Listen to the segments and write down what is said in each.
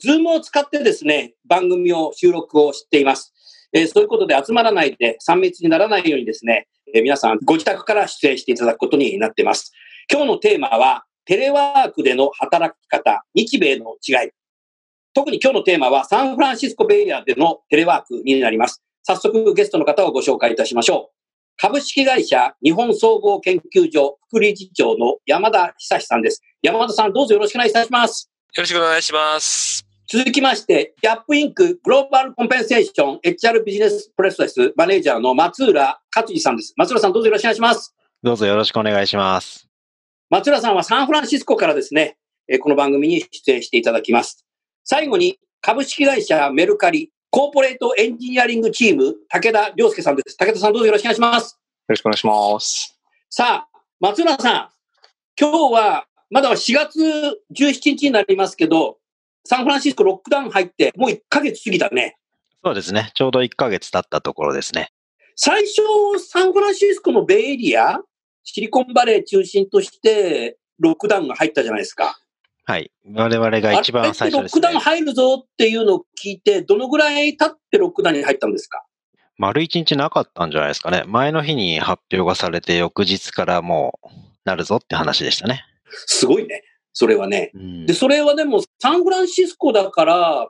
ズームを使ってですね番組を収録をしています、えーそういうことで集まらないで3密にならないようにですね、えー皆さんご自宅から出演していただくことになっています今日のテーマはテレワークでの働き方日米の違い特に今日のテーマはサンフランシスコベイエリアでのテレワークになります。早速ゲストの方をご紹介いたしましょう。株式会社日本総合研究所副理事長の山田久志さんです。山田さんどうぞよろしくお願いいたします。よろしくお願いします。続きまして、ギャップインクグローバルコンペンセーション HR ビジネスプレススマネージャーの松浦勝次さんです。松浦さんどうぞよろしくお願いします。どうぞよろしくお願いします。松浦さんはサンフランシスコからですね、えーこの番組に出演していただきます。最後に、株式会社メルカリ、コーポレートエンジニアリングチーム、武田良介さんです。武田さんどうぞよろしくお願いします。よろしくお願いします。さあ、松浦さん、今日は、まだ4月17日になりますけど、サンフランシスコロックダウン入って、もう1ヶ月過ぎたね。そうですね。ちょうど1ヶ月経ったところですね。最初、サンフランシスコのベイエリア、シリコンバレー中心として、ロックダウンが入ったじゃないですか。はい。我々が一番最初ですねロックダウン。入るぞっていうのを聞いて、どのぐらい経ってロックダウンに入ったんですか？丸一日なかったんじゃないですかね。前の日に発表がされて、翌日からもう、なるぞって話でしたね。すごいね。それはね。うんで、それはでも、サンフランシスコだから、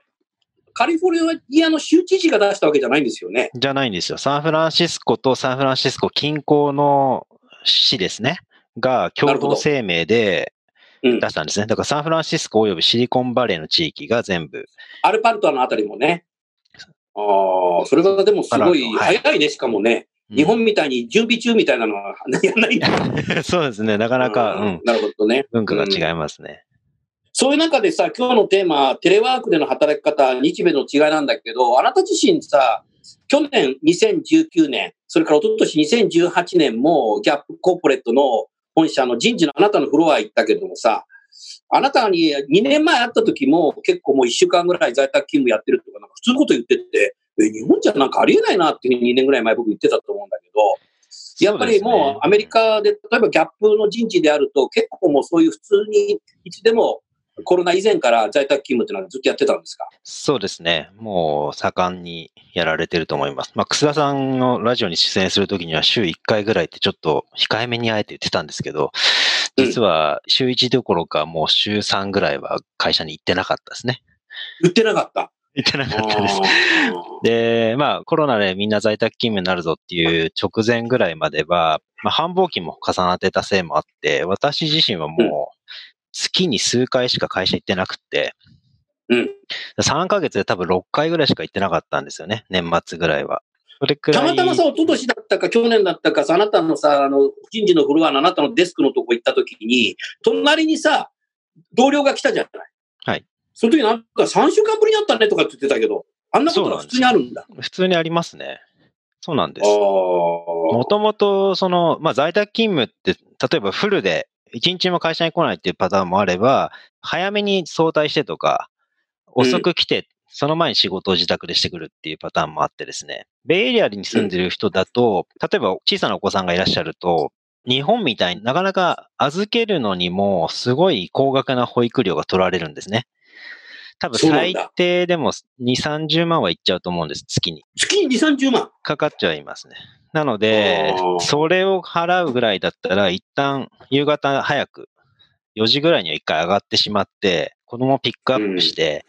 カリフォルニアの州知事が出したわけじゃないんですよね。じゃないんですよ。サンフランシスコとサンフランシスコ近郊の市ですね。が共同声明でうん出。したんですね。だからサンフランシスコ及びシリコンバレーの地域が全部。アルパルトのあたりもね。ああ、それがでもすごい早いね、しかもね。うん日本みたいに準備中みたいなのはやんないんだ。そうですね。なかなか、うん。なるほどね。文化が違いますね。そういう中でさ、今日のテーマ、テレワークでの働き方、日米の違いなんだけど、あなた自身さ、去年2019年、それから一昨年2018年もギャップコーポレートの本社の人事のあなたのフロア行ったけどもさ、あなたに2年前会った時も結構もう1週間ぐらい在宅勤務やってるとか、なんか普通のこと言ってて、え日本じゃなんかありえないなっていうふうに2年ぐらい前僕言ってたと思うんだけど、やっぱりもうアメリカで、例えばギャップの人事であると、結構もうそういう普通にいつでもコロナ以前から在宅勤務っていうのはずっとやってたんですか？そうですね。もう盛んにやられてると思います。まあ、楠田さんのラジオに出演するときには週1回ぐらいってちょっと控えめにあえて言ってたんですけど、うん実は週1どころかもう週3ぐらいは会社に行ってなかったですね。言ってなかった？行ってなかったです。あで、まあコロナでみんな在宅勤務になるぞっていう直前ぐらいまでは、まあ繁忙期も重なってたせいもあって、私自身はもう月に数回しか会社行ってなくって、ーうん。3ヶ月で多分6回ぐらいしか行ってなかったんですよね。年末ぐらいは。それくらい。たまたまさ、一昨年だったか去年だったかさ、あなたのさ、あの、人事のフロアのあなたのデスクのとこ行った時に、隣にさ、同僚が来たじゃない。はい。その時なんか3週間ぶりに会ったねとかって言ってたけど、あんなことが普通にあるんだ。普通にありますね。そうなんです。あもともと、その、まあ、在宅勤務って、例えばフルで、一日も会社に来ないっていうパターンもあれば、早めに早退してとか、遅く来て、その前に仕事を自宅でしてくるっていうパターンもあってですね。ベイエリアに住んでる人だと、例えば小さなお子さんがいらっしゃると、日本みたいになかなか預けるのにもすごい高額な保育料が取られるんですね。多分最低でも2、30万はいっちゃうと思うんです、月に。月に2、30万？かかっちゃいますね。なのでそれを払うぐらいだったら、一旦夕方早く、4時ぐらいには一回上がってしまって、子供をピックアップして、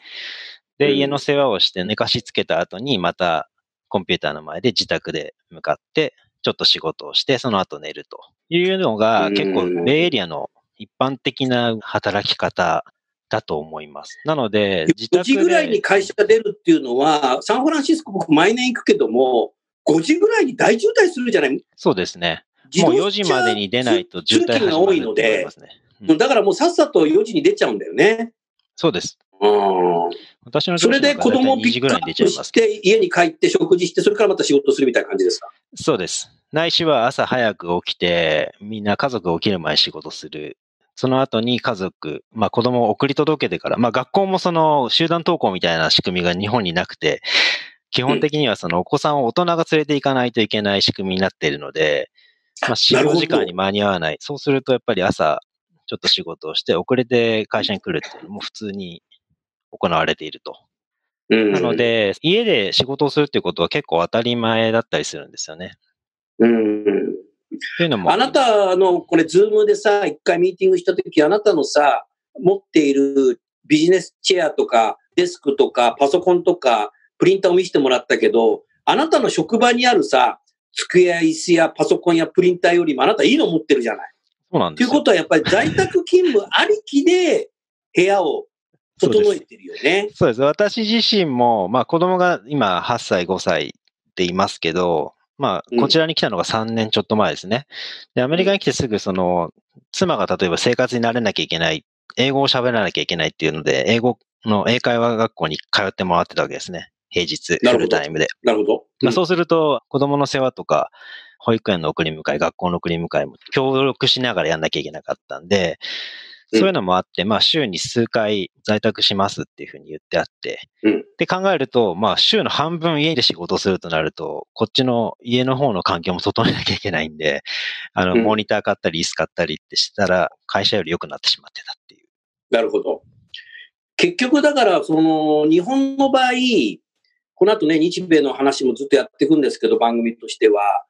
で、うん家の世話をして寝かしつけた後に、また、コンピューターの前で自宅で向かって、ちょっと仕事をして、その後寝るというのが結構うんベイエリアの一般的な働き方だと思います。なので、自4宅時ぐらいにで、会社出るっていうのは、サンフランシスコ僕毎年行くけども、5時ぐらいに大渋滞するじゃないそうですね。もう4時までに出ないと渋滞が多いので。うんだからもうさっさと4時に出ちゃうんだよね。そうです。うん。私のそれで子供を2ピックア時ぐらいに出ちゃップしいますけど。て、家に帰って食事して、それからまた仕事するみたいな感じですか？そうです。ないしは朝早く起きて、みんな家族起きる前に仕事する。その後に家族、まあ子供を送り届けてから、まあ学校もその集団登校みたいな仕組みが日本になくて、基本的にはそのお子さんを大人が連れて行かないといけない仕組みになっているので、まあ4、なるほど5時間に間に合わない。そうするとやっぱり朝ちょっと仕事をして遅れて会社に来るっていうのも普通に行われていると。うん。なの、で、家で仕事をするっていうことは結構当たり前だったりするんですよね。うん。というのも。あなたの、これ、ズームでさ、一回ミーティングしたとき、あなたのさ、持っているビジネスチェアとか、デスクとか、パソコンとか、プリンターを見せてもらったけど、あなたの職場にあるさ、机や椅子やパソコンやプリンターよりもあなたいいの持ってるじゃない。そうなんですよ。ということはやっぱり在宅勤務ありきで部屋を整えてるよね。そうです。私自身も、まあ子供が今8歳、5歳っていますけど、まうんあこちらに来たのが3年ちょっと前ですね。で、アメリカに来てすぐその、妻が例えば生活に慣れなきゃいけない、英語を喋らなきゃいけないっていうので、英語の英会話学校に通ってもらってたわけですね。平日、フルタイムで。なるほど。まあそうすると、子供の世話とか、保育園の送り迎え、学校の送り迎えも協力しながらやんなきゃいけなかったんで、うんそういうのもあって、まあ週に数回在宅しますっていうふうに言ってあって、うん。って考えると、まあ週の半分家で仕事をするとなると、こっちの家の方の環境も整えなきゃいけないんで、あの、うん。モニター買ったり、椅子買ったりってしたら、会社より良くなってしまってたっていう。なるほど。結局だから、その、日本の場合、この後ね、日米の話もずっとやっていくんですけど、番組としては、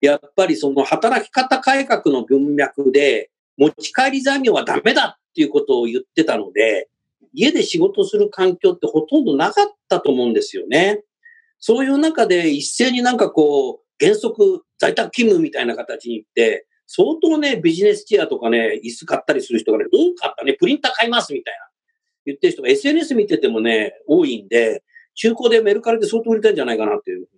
やっぱりその働き方改革の文脈で、持ち帰り残業はダメだっていうことを言ってたので、家で仕事する環境ってほとんどなかったと思うんですよね。そういう中で一斉になんかこう、原則在宅勤務みたいな形に行って、相当ね、ビジネスチェアとかね、椅子買ったりする人がね、多かったね、プリンター買いますみたいな。言ってる人が SNS 見ててもね、多いんで、中古でメルカリで相当売りたいんじゃないかなっていう、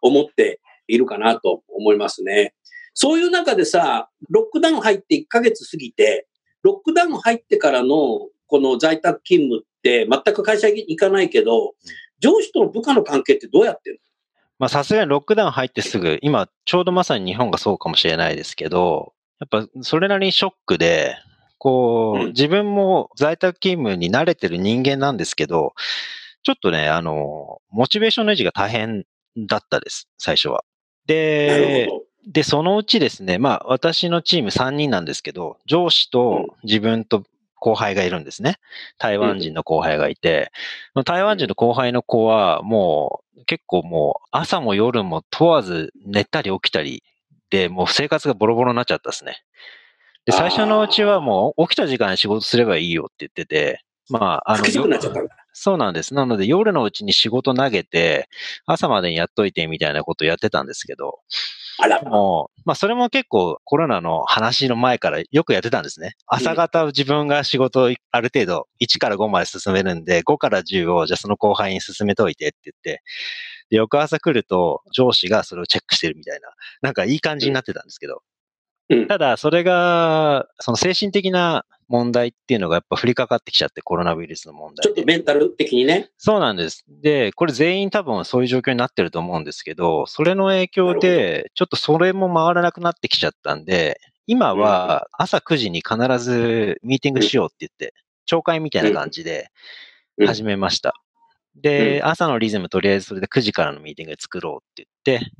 思っているかなと思いますね。そういう中でさ、ロックダウン入って1ヶ月過ぎて、ロックダウン入ってからのこの在宅勤務って全く会社に行かないけど、上司との部下の関係ってどうやってるまあさすがにロックダウン入ってすぐ、今ちょうどまさに日本がそうかもしれないですけど、やっぱそれなりにショックで、こう自分も在宅勤務に慣れてる人間なんですけど、ちょっとね、あの、モチベーションの維持が大変だったです、最初は。なでる、ほど。で、そのうちですね、まあ私のチーム3人なんですけど、上司と自分と後輩がいるんですね。台湾人の後輩がいて、台湾人の後輩の子はもう結構もう朝も夜も問わず寝たり起きたりで、もう生活がボロボロになっちゃったですね。で、最初のうちはもう起きた時間に仕事すればいいよって言ってて、まあ、あ不規則になっちゃったんだ。そうなんです。なので夜のうちに仕事投げて、朝までにやっといてみたいなことをやってたんですけど、あら。もう、まあそれも結構コロナの話の前からよくやってたんですね。朝方自分が仕事をある程度1から5まで進めるんで、5から10をじゃあその後輩に進めといてって言って、で、翌朝来ると上司がそれをチェックしてるみたいな、なんかいい感じになってたんですけど、うんただそれが、その精神的な問題っていうのがやっぱ降りかかってきちゃって、コロナウイルスの問題でちょっと。メンタル的にね。そうなんです。で、これ全員多分そういう状況になってると思うんですけど、それの影響なで、ちょっとそれも回らなくなってきちゃったんで、今は朝9時に必ずミーティングしようって言って、朝会みたいな感じでうん始めました。で、朝のリズムとりあえずそれで9時からのミーティングで作ろうって言って、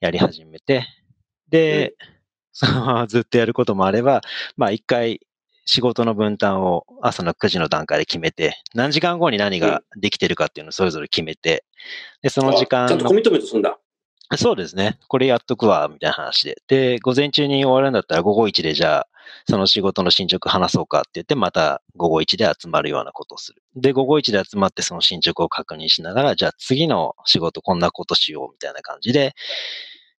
やり始めて、で、そのままずっとやることもあれば、まあ一回仕事の分担を朝の9時の段階で決めて、何時間後に何ができてるかっていうのをそれぞれ決めて、で、その時間ちゃんとコミットメントするんだ。そうですね。これやっとくわ、みたいな話で。で、午前中に終わるんだったら午後1でじゃあ、その仕事の進捗話そうかって言って、また午後1で集まるようなことをする。で、午後1で集まってその進捗を確認しながら、じゃあ次の仕事こんなことしようみたいな感じで、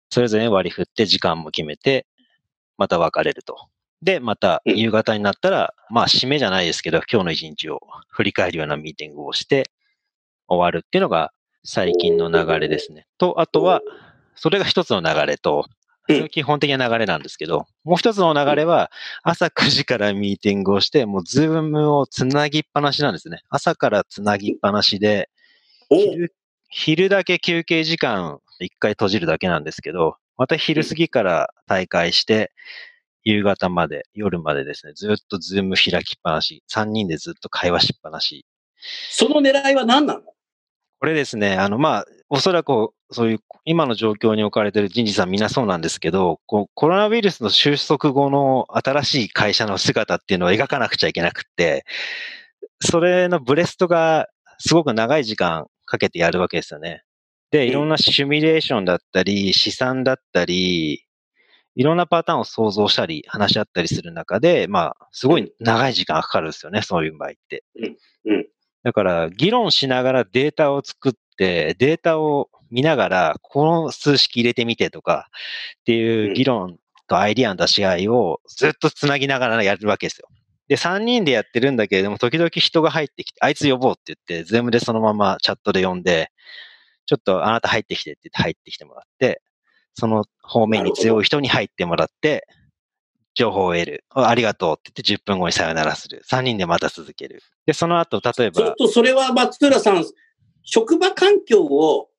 それぞれ割り振って時間も決めて、また別れると。で、また夕方になったら、まあ締めじゃないですけど、今日の一日を振り返るようなミーティングをして終わるっていうのが最近の流れですね。と、あとは、それが一つの流れと、基本的な流れなんですけど、もう一つの流れは、朝9時からミーティングをして、もうズームをつなぎっぱなしなんですね。朝からつなぎっぱなしで、昼昼だけ休憩時間一回閉じるだけなんですけど、また昼過ぎから再開して、夕方まで、夜までですね、ずっとズーム開きっぱなし、3人でずっと会話しっぱなし。その狙いは何なの？これですね、あの、まあ、おそらく、そういう、今の状況に置かれている人事さんみんなそうなんですけど、こう、コロナウイルスの収束後の新しい会社の姿っていうのを描かなくちゃいけなくて、それのブレストがすごく長い時間かけてやるわけですよね。で、いろんなシミュレーションだったり、試算だったり、いろんなパターンを想像したり、話し合ったりする中で、まあ、すごい長い時間かかるんですよね、そういう場合って。うん。だから、議論しながらデータを作って、データを見ながら、この数式入れてみてとか、っていう議論とアイディアの出し合いをずっと繋ぎながらやるわけですよ。で、3人でやってるんだけれども、時々人が入ってきて、あいつ呼ぼうって言って、ズームでそのままチャットで呼んで、ちょっとあなた入ってきてって言って入ってきてもらって、その方面に強い人に入ってもらって、情報を得る。ありがとうって言って10分後にさよならする。3人でまた続ける。で、その後、例えば。ちょっとそれは松浦さん、職場環境を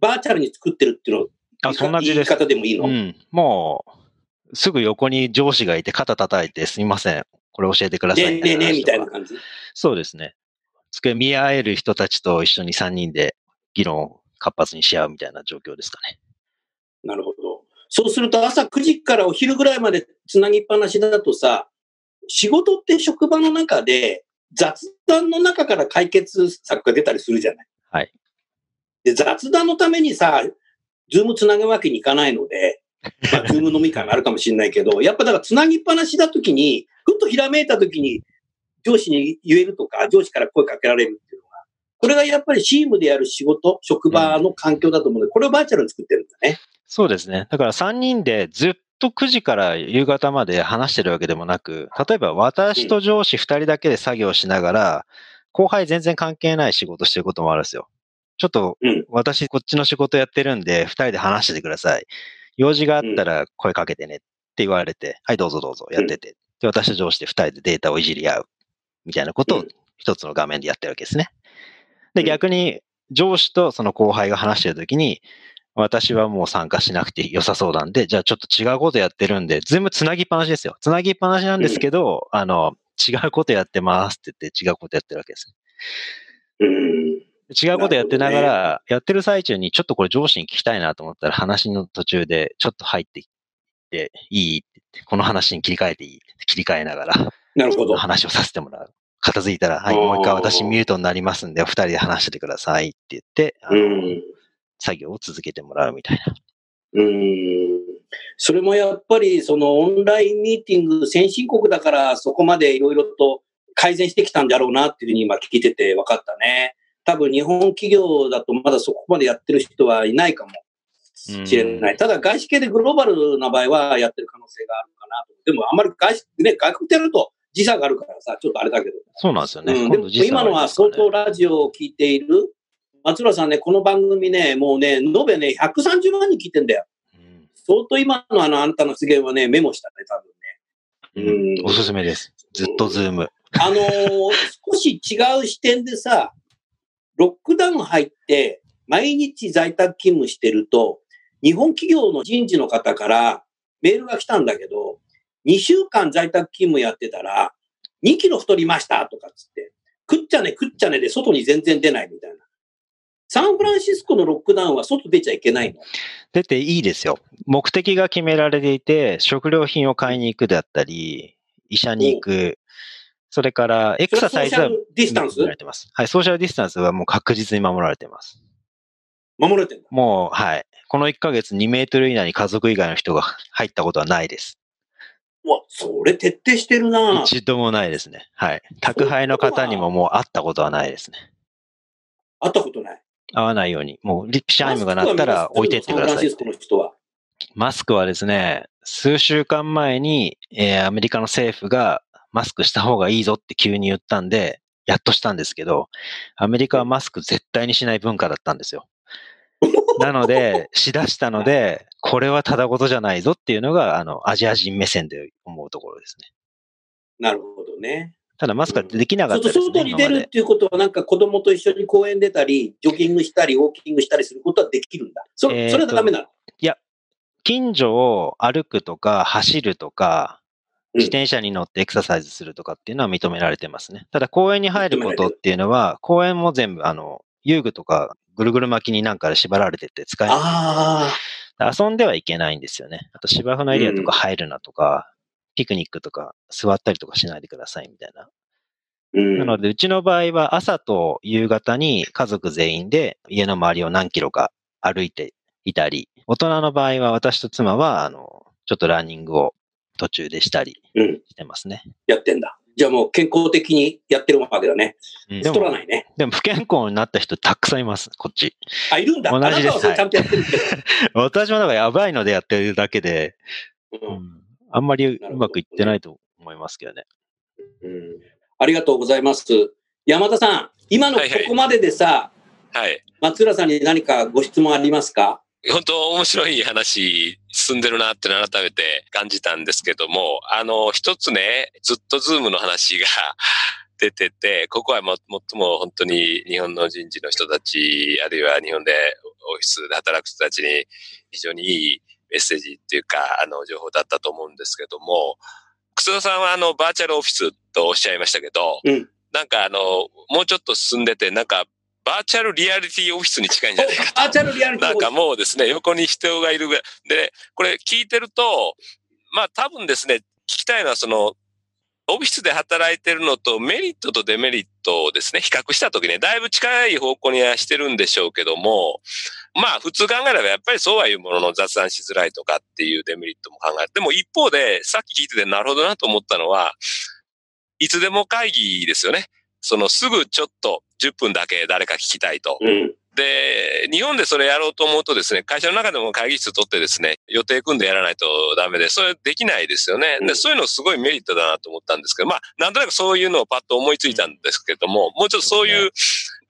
バーチャルに作ってるっていうのあ、そんな言い方でもいいの？うん。もう、すぐ横に上司がいて肩叩いてすみません。これ教えてください。ねねねみたいな感じ。そうですね。机見合える人たちと一緒に3人で議論を活発にし合うみたいな状況ですかね。なるほど。そうすると朝9時からお昼ぐらいまでつなぎっぱなしだとさ、仕事って職場の中で雑談の中から解決策が出たりするじゃない。はい。で、雑談のためにさ、ズームつなぐわけにいかないので、まあ、ズーム飲み会があるかもしれないけど、やっぱだからつなぎっぱなしだときに、ふっとひらめいたときに、上司に言えるとか、上司から声かけられるこれがやっぱりチームでやる仕事、職場の環境だと思うので、これをバーチャルに作ってるんだね。そうですね。だから3人でずっと9時から夕方まで話してるわけでもなく、例えば私と上司2人だけで作業しながら、後輩全然関係ない仕事してることもあるんですよ。ちょっと、私こっちの仕事やってるんで、2人で話しててください。用事があったら声かけてねって言われて、はい、どうぞどうぞ、やってて。で、私と上司で2人でデータをいじり合う。みたいなことを一つの画面でやってるわけですね。で、逆に上司とその後輩が話してるときに、私はもう参加しなくて良さそうなんで、じゃあちょっと違うことやってるんで、ズームつなぎっぱなしですよ。つなぎっぱなしなんですけど、うん、あの、違うことやってますって言って違うことやってるわけです。うん、違うことやってながら、ね、やってる最中にちょっとこれ上司に聞きたいなと思ったら話の途中でちょっと入ってきて、いいって言って、この話に切り替えていいって切り替えながら、なるほど。話をさせてもらう。片付いたら、はい、もう一回私ミュートになりますんで、お二人で話しててくださいって言って、あの、作業を続けてもらうみたいな。うん。それもやっぱり、そのオンラインミーティング先進国だからそこまでいろいろと改善してきたんだろうなっていうふうに今聞いてて分かったね。多分日本企業だとまだそこまでやってる人はいないかもしれない。ただ外資系でグローバルな場合はやってる可能性があるかなと。でもあんまり外資、ね、外国でやると時差があるからさ、ちょっとあれだけど。そうなんですよね。うん、でも今のは相当ラジオを聞いている松浦さんね、この番組ね、もうね、延べね、130万人聞いてんだよ。うん、相当今のあの、あんたの発言はね、メモしたね、多分ね。うん、おすすめです。ずっとズーム。あのー、少し違う視点でさ、ロックダウン入って、毎日在宅勤務してると、日本企業の人事の方からメールが来たんだけど、2週間在宅勤務やってたら、2キロ太りましたとかっつって、食っちゃ寝食っちゃ寝で外に全然出ないみたいな。サンフランシスコのロックダウンは外出ちゃいけないの出ていいですよ。目的が決められていて、食料品を買いに行くであったり、医者に行く、それからエクササイズはディスタンス？られてます。はい、ソーシャルディスタンスはもう確実に守られています。守られてるもう、はい。この1ヶ月2メートル以内に家族以外の人が入ったことはないです。うわ、それ徹底してるな一度もないですね。はい。宅配の方にももう会ったことはないですね。会ったことない。会わないように。もうリップチャイムが鳴ったら置いてってください。マスクはですね、数週間前に、えーアメリカの政府がマスクした方がいいぞって急に言ったんで、やっとしたんですけど、アメリカはマスク絶対にしない文化だったんですよ。なので、しだしたので、これはただごとじゃないぞっていうのが、あの、アジア人目線で思うところですね。なるほどね。ただマスクはできなかったですね。外に出るっていうことは、なんか子供と一緒に公園出たり、ジョギングしたり、ウォーキングしたりすることはできるんだ。そえそれはダメなの。近所を歩くとか走るとか、うん自転車に乗ってエクササイズするとかっていうのは認められてますね。ただ公園に入ることっていうのは、公園も全部あの、遊具とかぐるぐる巻きになんかで縛られてて使えない。あ遊んではいけないんですよね。あと芝生のエリアとか入るなとか、ピクニックとか座ったりとかしないでくださいみたいな。あ。うん。なので、うちの場合は朝と夕方に家族全員で家の周りを何キロか歩いていたり、大人の場合は私と妻は、あの、ちょっとランニングを途中でしたりうん。してますね。やってんだ。じゃあもう健康的にやってるわけだね。うん太らないね。でも不健康になった人たくさんいます、こっち。あ、いるんだ。同じですちゃんとやってるけ 私もなんかやばいのでやってるだけで、ど。ううんんあんまりどうまくいってないと思いますけどね。うんありがとうございます。山田さん、今のこはいはいこまででさ、はい。松浦さんに何かご質問ありますか？本当面白い話進んでるなって改めて感じたんですけども、あの、一つね、ずっとズームの話が 出てて、ここはも最も本当に日本の人事の人たち、あるいは日本でオフィスで働く人たちに非常にいいメッセージっていうか、あの、情報だったと思うんですけども、楠田さんはあの、バーチャルオフィスとおっしゃいましたけど、うん。なんかあの、もうちょっと進んでて、なんか、バーチャルリアリティオフィスに近いんじゃないかと バーチャルリアリティなんかもうですね、横に人がいるぐらい。で、これ聞いてると、まあ多分ですね、聞きたいのはその、オフィスで働いてるのとメリットとデメリットをですね、比較したときね、だいぶ近い方向にはしてるんでしょうけども、まあ普通考えればやっぱりそうはいうものの雑談しづらいとかっていうデメリットも考える。でも一方で、さっき聞いててなるほどなと思ったのは、いつでも会議ですよね。そのすぐちょっと10分だけ誰か聞きたいと。うん。で、日本でそれやろうと思うとですね、会社の中でも会議室取ってですね、予定組んでやらないとダメで、それできないですよね。うんで、そういうのすごいメリットだなと思ったんですけど、まあ、なんとなくそういうのをパッと思いついたんですけども、もうちょっとそういう、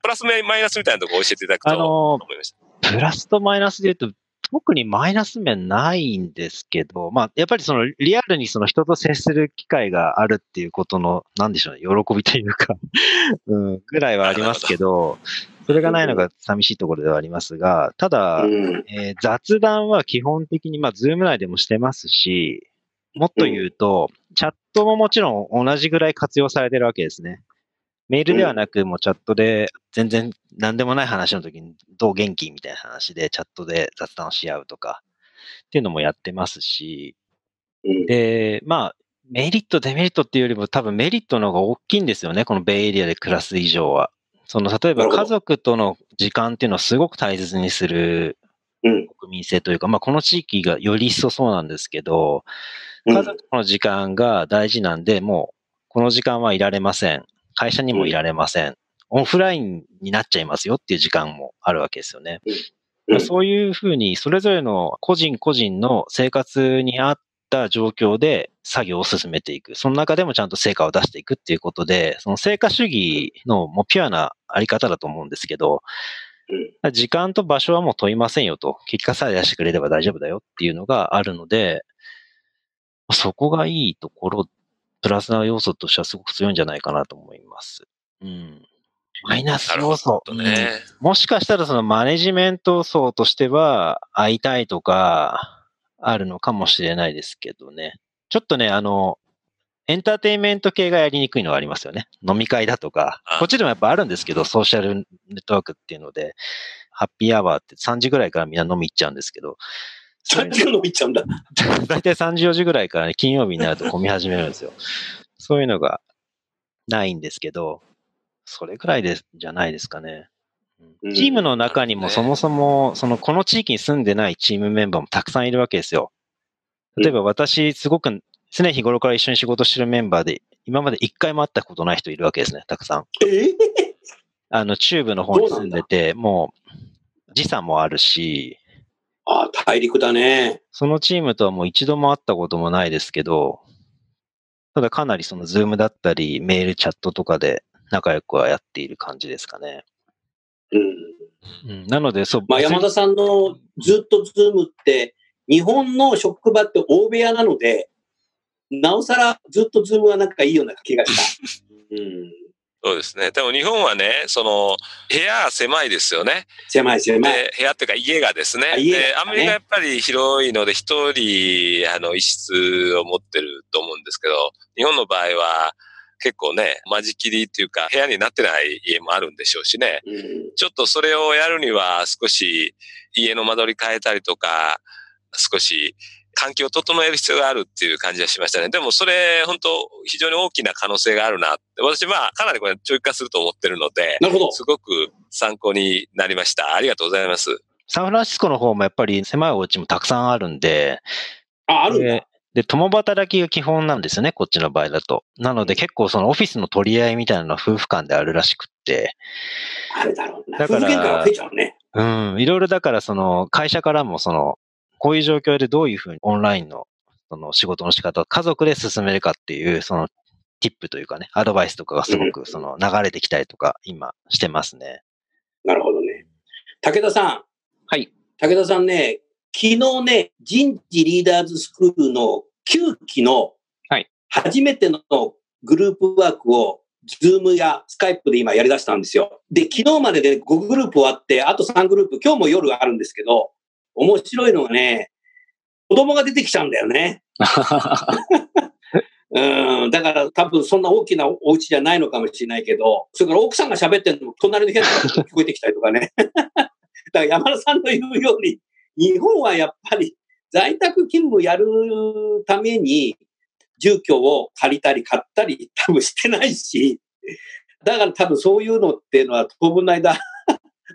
プラスマイナスみたいなところを教えていただくとあの思いました。プラスとマイナスで言うと、特にマイナス面ないんですけど、まあ、やっぱりそのリアルにその人と接する機会があるっていうことの、なんでしょうね、喜びというか、うん、ぐらいはありますけど、それがないのが寂しいところではありますが、ただ、うん。えー雑談は基本的に、まあ、ズーム内でもしてますし、もっと言うと、チャットももちろん同じぐらい活用されてるわけですね。メールではなく、もうチャットで、全然何でもない話の時に、どう元気みたいな話で、チャットで雑談をし合うとか、っていうのもやってますし、うんで、まあ、メリット、デメリットっていうよりも多分メリットの方が大きいんですよね、このベイエリアで暮らす以上は。その、例えば家族との時間っていうのをすごく大切にするうん。国民性というか、まあ、この地域がより一層そうなんですけど、うん家族との時間が大事なんで、もう、この時間はいられません。会社にもいられません。オフラインになっちゃいますよっていう時間もあるわけですよね。うんそういうふうに、それぞれの個人個人の生活に合った状況で作業を進めていく。その中でもちゃんと成果を出していくっていうことで、その成果主義のもうピュアなあり方だと思うんですけど、時間と場所はもう問いませんよと。結果さえ出してくれれば大丈夫だよっていうのがあるので、そこがいいところ、プラスな要素としてはすごく強いんじゃないかなと思います。うん。マイナス要素。どね。うんもしかしたらそのマネジメント層としては会いたいとかあるのかもしれないですけどね。ちょっとね、あの、エンターテインメント系がやりにくいのはありますよね。飲み会だとかあ。こっちでもやっぱあるんですけど、ソーシャルネットワークっていうので、ハッピーアワーって3時ぐらいからみんな飲み行っちゃうんですけど、そっちが伸びちゃうんだ。だいたい3時4時ぐらいからね、金曜日になると混み始めるんですよ。そういうのがないんですけど、それぐらいでじゃないですかね。うんチームの中にもそもそも、その、この地域に住んでないチームメンバーもたくさんいるわけですよ。例えば私、すごく常日頃から一緒に仕事してるメンバーで、今まで一回も会ったことない人いるわけですね、たくさん。え あの、中部の方に住んでて、もう、時差もあるし、あ大陸だね。そのチームとはもう一度も会ったこともないですけど、ただかなりそのズームだったり、メール、チャットとかで仲良くはやっている感じですかね。うん。うん、なので、そう、まあ、山田さんのずっとズームって、日本の職場って大部屋なので、なおさらずっとズームはなんかいいような気がした。うん。そうですね。でも日本はね、その、部屋狭いですよね。狭い狭い。で、部屋っていうか家がですね。あ家がねで、アメリカやっぱり広いので、一人、あの、一室を持ってると思うんですけど、日本の場合は、結構ね、間仕切りっていうか、部屋になってない家もあるんでしょうしね。うん。ちょっとそれをやるには、少し家の間取り変えたりとか、少し環境を整える必要があるっていう感じがしましたね。でもそれ、本当非常に大きな可能性があるなって。私、まあ、かなりこれ長期化すると思ってるので、なるほど。すごく参考になりました。ありがとうございます。サンフランシスコの方もやっぱり狭いお家もたくさんあるんで、あ、あるんだで。で、共働きが基本なんですよね、こっちの場合だと。なので結構そのオフィスの取り合いみたいなのは夫婦間であるらしくって、あるだろうな。だから夫婦喧嘩が増えちゃうね。うん、いろいろだからその会社からもその、こういう状況でどういうふうにオンラインのその仕事の仕方を家族で進めるかっていう、その、ティップというかね、アドバイスとかがすごくその流れてきたりとか今してますね。なるほどね。武田さん。はい。武田さんね、昨日ね、人事リーダーズスクールの9期のはい初めてのグループワークを、ズームやスカイプで今やり出したんですよ。で、昨日までで5グループ終わって、あと3グループ、今日も夜あるんですけど、面白いのがね、子供が出てきちゃうんだよね。うん、だから多分そんな大きなお家じゃないのかもしれないけど、それから奥さんが喋ってるのも隣の部屋から聞こえてきたりとかね。だから山田さんの言うように、日本はやっぱり在宅勤務やるために住居を借りたり買ったり多分してないし、だから多分そういうのっていうのは当分の間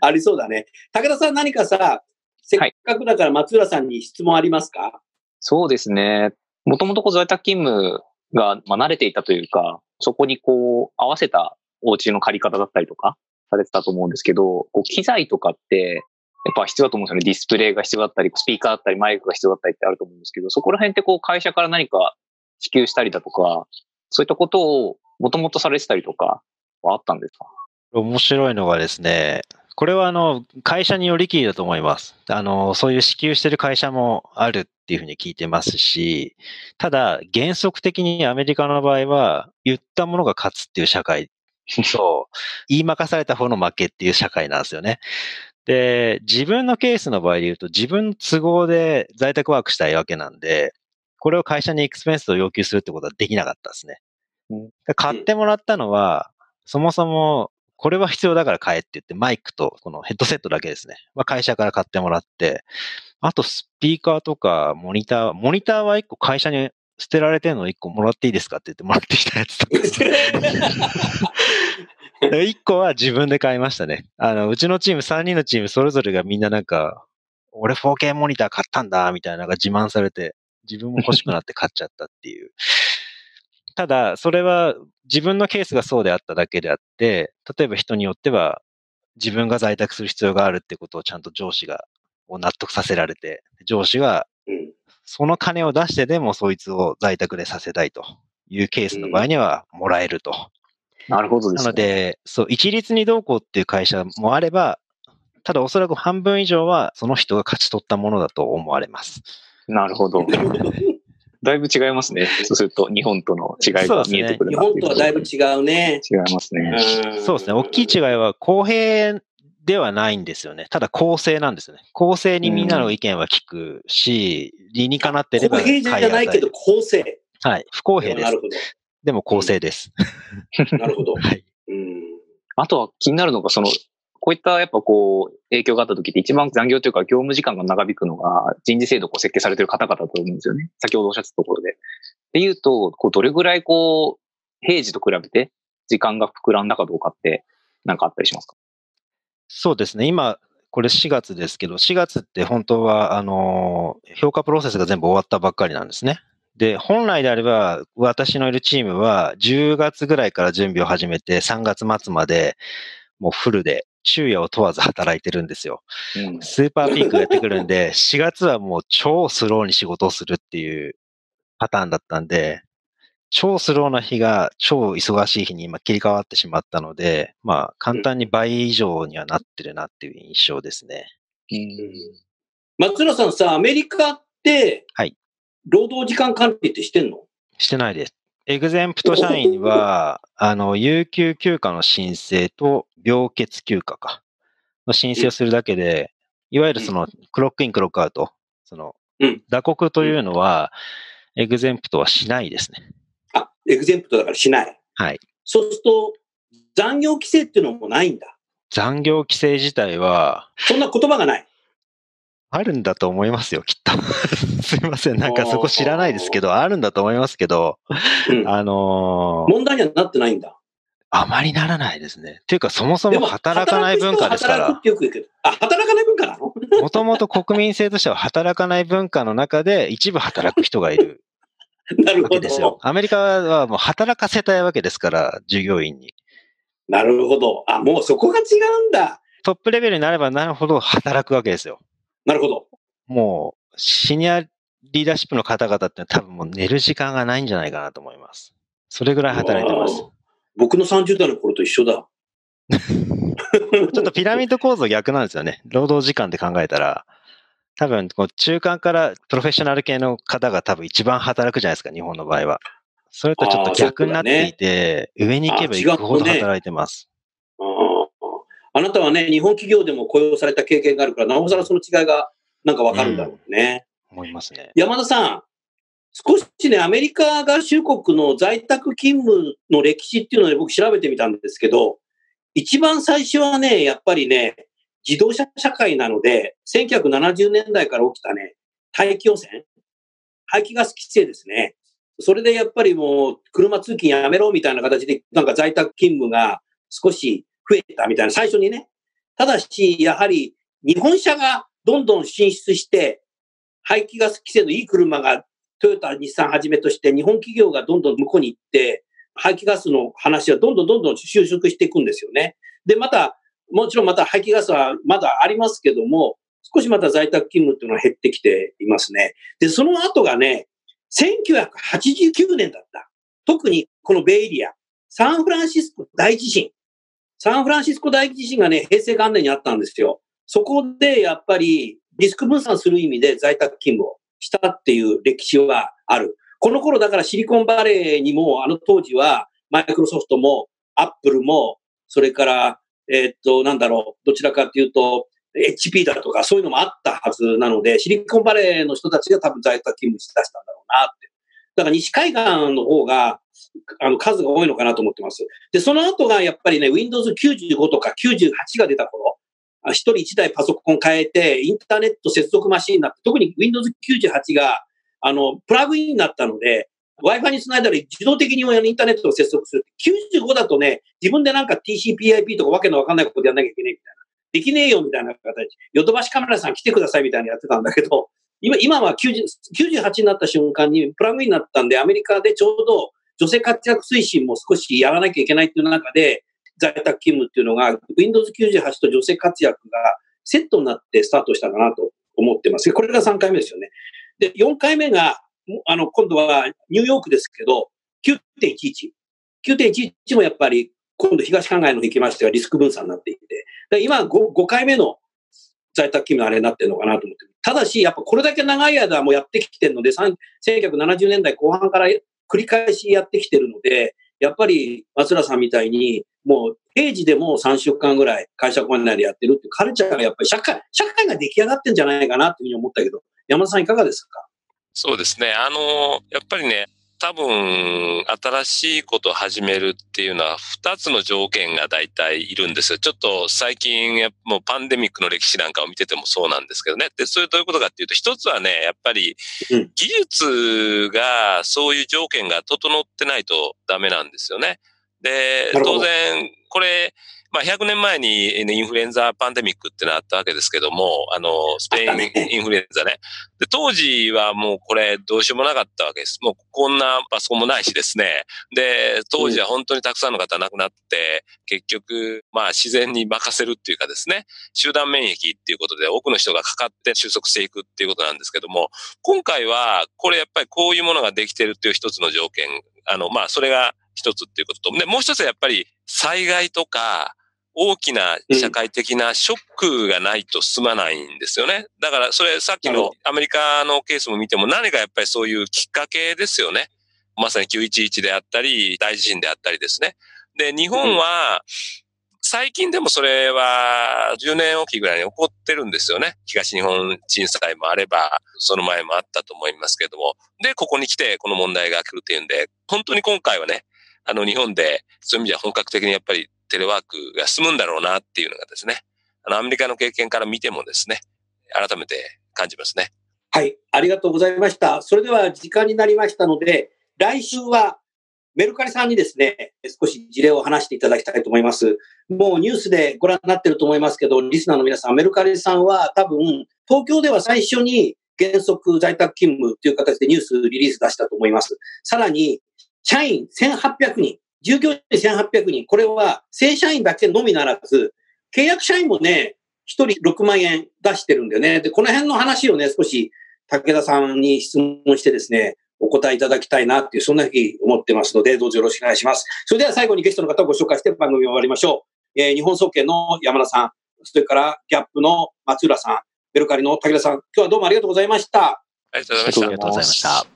ありそうだね。武田さん何かさ、せっかくだから松浦さんに質問ありますか、そうですね。もともとこう在宅勤務が、まあ、慣れていたというか、そこにこう、合わせたお家の借り方だったりとか、されてたと思うんですけど、こう機材とかって、やっぱ必要だと思うんですよね。ディスプレイが必要だったり、スピーカーだったり、マイクが必要だったりってあると思うんですけど、そこら辺ってこう会社から何か支給したりだとか、そういったことをもともとされてたりとかはあったんですか？面白いのがですね、これはあの、会社によりきりだと思います。あの、そういう支給してる会社もあるっていうふうに聞いてますし、ただ、原則的にアメリカの場合は、言ったものが勝つっていう社会と、言いまかされた方の負けっていう社会なんですよね。で、自分のケースの場合で言うと、自分の都合で在宅ワークしたいわけなんで、これを会社にエクスペンスを要求するってことはできなかったですね。買ってもらったのは、そもそも、これは必要だから買えって言って、マイクとこのヘッドセットだけですね。まあ、会社から買ってもらって、あとスピーカーとかモニター、モニターは一個会社に捨てられてるの一個もらっていいですかって言ってもらってきたやつとか。一個は自分で買いましたね。あの、うちのチーム3人のチームそれぞれがみんななんか、俺 4K モニター買ったんだ、みたいなのが自慢されて、自分も欲しくなって買っちゃったっていう。ただ、それは自分のケースがそうであっただけであって、例えば人によっては自分が在宅する必要があるってことをちゃんと上司がを納得させられて、上司がうんその金を出してでもそいつを在宅でさせたいというケースの場合にはもらえると。なるほどでなすね。ので、そう、一律にどうこうっていう会社もあれば、ただおそらく半分以上はその人が勝ち取ったものだと思われます。なるほど。だいぶ違いますね。そうすると、日本との違いが見えてくる日なっていう本とはだいぶ違うね。違いますね。んそうですね。大きい違いは公平ではないんですよね。ただ公正なんですよね。公正にみんなの意見は聞くし、理にかなってれば公平じゃないけど公正。はい。不公平です。なるほでも公正です。ど。なるほど。はい。うん。あとは気になるのが、その、こういったやっぱこう、影響があった時って一番残業というか業務時間が長引くのが人事制度を設計されてる方々だと思うんですよね。先ほどおっしゃったところで。っていうと、こう、どれぐらいこう、平時と比べて時間が膨らんだかどうかって、なんかあったりしますか？そうですね。今、これ4月ですけど、4月って本当は、あの、評価プロセスが全部終わったばっかりなんですね。で、本来であれば、私のいるチームは10月ぐらいから準備を始めて、3月末までもうフルで昼夜を問わず働いてるんですよ。うんスーパーピークがやってくるんで、4月はもう超スローに仕事をするっていうパターンだったんで、超スローな日が超忙しい日に今切り替わってしまったので、まあ簡単に倍以上にはなってるなっていう印象ですね。松浦さんさ、アメリカって、はい労働時間管理ってしてんの？してないです。エグゼンプト社員は、あの、有給休暇の申請と病欠休暇か、の申請をするだけで、いわゆるその、クロックイン、クロックアウト、そのうん、打刻というのは、エグゼンプトはしないですね。あ、エグゼンプトだからしない。はい。そうすると、残業規制っていうのもないんだ。残業規制自体は、そんな言葉がない。あるんだと思いますよ、きっと。すいません。なんかそこ知らないですけど、あるんだと思いますけど、うん、あのー問題にはなってないんだ。あまりならないですね。っていうか、そもそも働かない文化ですから働くよく言う。あ、働かない文化なの？もともと国民性としては働かない文化の中で一部働く人がいる なるほわけですよど。。アメリカはもう働かせたいわけですから、従業員に。なるほど。あ、もうそこが違うんだ。トップレベルになればなるほど働くわけですよ。なるほど。もう、シニアリーダーシップの方々って多分もう寝る時間がないんじゃないかなと思います。それぐらい働いてます。僕の30代の頃と一緒だ。ちょっとピラミッド構造逆なんですよね。労働時間で考えたら。多分、中間からプロフェッショナル系の方が多分一番働くじゃないですか、日本の場合は。それとちょっと逆になっていて、上に行けば行くほど働いてます。あなたはね、日本企業でも雇用された経験があるから、なおさらその違いがなんかわかるんだろうね。思いますね。山田さん、少しね、アメリカ合衆国の在宅勤務の歴史っていうので僕調べてみたんですけど、一番最初はね、やっぱりね、自動車社会なので、1970年代から起きたね、大気汚染排気ガス規制ですね。それでやっぱりもう車通勤やめろみたいな形で、なんか在宅勤務が少し増えたみたいな、最初にね。ただし、やはり日本車がどんどん進出して、排気ガス規制のいい車がトヨタ、日産はじめとして日本企業がどんどん向こうに行って、排気ガスの話はどんどんどんどん収縮していくんですよね。で、また、もちろんまた排気ガスはまだありますけども、少しまた在宅勤務っていうのは減ってきていますね。で、その後がね、1989年だった。特にこのベイエリア、サンフランシスコ大地震。サンフランシスコ大地震がね、平成元年にあったんですよ。そこでやっぱりリスク分散する意味で在宅勤務をしたっていう歴史はある。この頃だからシリコンバレーにもあの当時はマイクロソフトもアップルもそれからえっとなんだろうどちらかというと HP だとかそういうのもあったはずなのでシリコンバレーの人たちが多分在宅勤務しだしたんだろうなって。だから西海岸の方があの数が多いのかなと思ってます。で、その後がやっぱりね Windows 95とか98が出た頃一人一台パソコン変えて、インターネット接続マシンになって、特に Windows 98が、あの、プラグインになったので、Wi-Fi につないだら自動的にインターネットを接続する。95だとね、自分でなんか TCPIP とかわけのわかんないことやんなきゃいけないみたいな。できねえよみたいな形。ヨドバシカメラさん来てくださいみたいなやってたんだけど、今、今は90 98になった瞬間にプラグインになったんで、アメリカでちょうど女性活躍推進も少しやらなきゃいけないっていう中で、在宅勤務っていうのが Windows 98と女性活躍がセットになってスタートしたかなと思ってます。これが3回目ですよね。で、4回目が、あの、今度はニューヨークですけど、9.11。9.11もやっぱり今度東海岸の行きましてはリスク分散になっていて、今 5, 5回目の在宅勤務のあれになってるのかなと思って。ただし、やっぱこれだけ長い間もやってきてるので、1970年代後半から繰り返しやってきてるので、やっぱり松浦さんみたいに、もう定時でも3週間ぐらい会社校内でやってるってカルチャーがやっぱり社会、社会が出来上がってんじゃないかなっていうふうに思ったけど、山田さんいかがですか？そうですね。あの、やっぱりね、多分、新しいことを始めるっていうのは、二つの条件が大体いるんですよ。ちょっと最近、もうパンデミックの歴史なんかを見ててもそうなんですけどね。で、それどういうことかっていうと、一つはね、やっぱりうん、技術が、そういう条件が整ってないとダメなんですよね。で、当然、これ、まあ、100年前にインフルエンザパンデミックってのあったわけですけども、あの、スペインインフルエンザね。で、当時はもうこれどうしようもなかったわけです。もうこんなパソコンもないしですね。で、当時は本当にたくさんの方亡くなって、結局、まあ自然に任せるっていうかですね、集団免疫っていうことで多くの人がかかって収束していくっていうことなんですけども、今回はこれやっぱりこういうものができてるっていう一つの条件、あの、まあそれが一つっていうことと、で、もう一つはやっぱり災害とか、大きな社会的なショックがないと進まないんですよね。だからそれさっきのアメリカのケースも見ても何かやっぱりそういうきっかけですよね。まさに911であったり、大地震であったりですね。で、日本は、最近でもそれは10年おきぐらいに起こってるんですよね。東日本震災もあれば、その前もあったと思いますけども。で、ここに来てこの問題が来るっていうんで、本当に今回はね、あの日本でそういう意味では本格的にやっぱりテレワークが進むんだろうなっていうのがですね、あの、アメリカの経験から見てもですね、改めて感じますね。はい、ありがとうございました。それでは時間になりましたので、来週はメルカリさんにですね、少し事例を話していただきたいと思います。もうニュースでご覧になってると思いますけど、リスナーの皆さん、メルカリさんは多分、東京では最初に原則在宅勤務という形でニュースリリース出したと思います。さらに、社員1800人、従業員1800人、これは正社員だけのみならず、契約社員もね、1人6万円出してるんだよね。で、この辺の話をね、少し武田さんに質問してですね、お答えいただきたいなっていう、そんなふうに思ってますので、どうぞよろしくお願いします。それでは最後にゲストの方をご紹介して番組を終わりましょう。えー、日本総研の山田さん、それからギャップの松浦さん、ベルカリの武田さん、今日はどうもありがとうございました。ありがとうございました。ありがとうございました。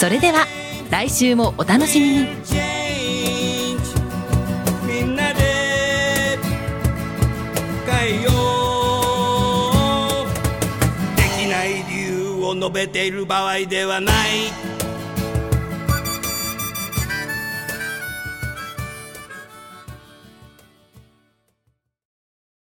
それでは来週もお楽しみにみんなで変えようできない理由を述べている場合ではない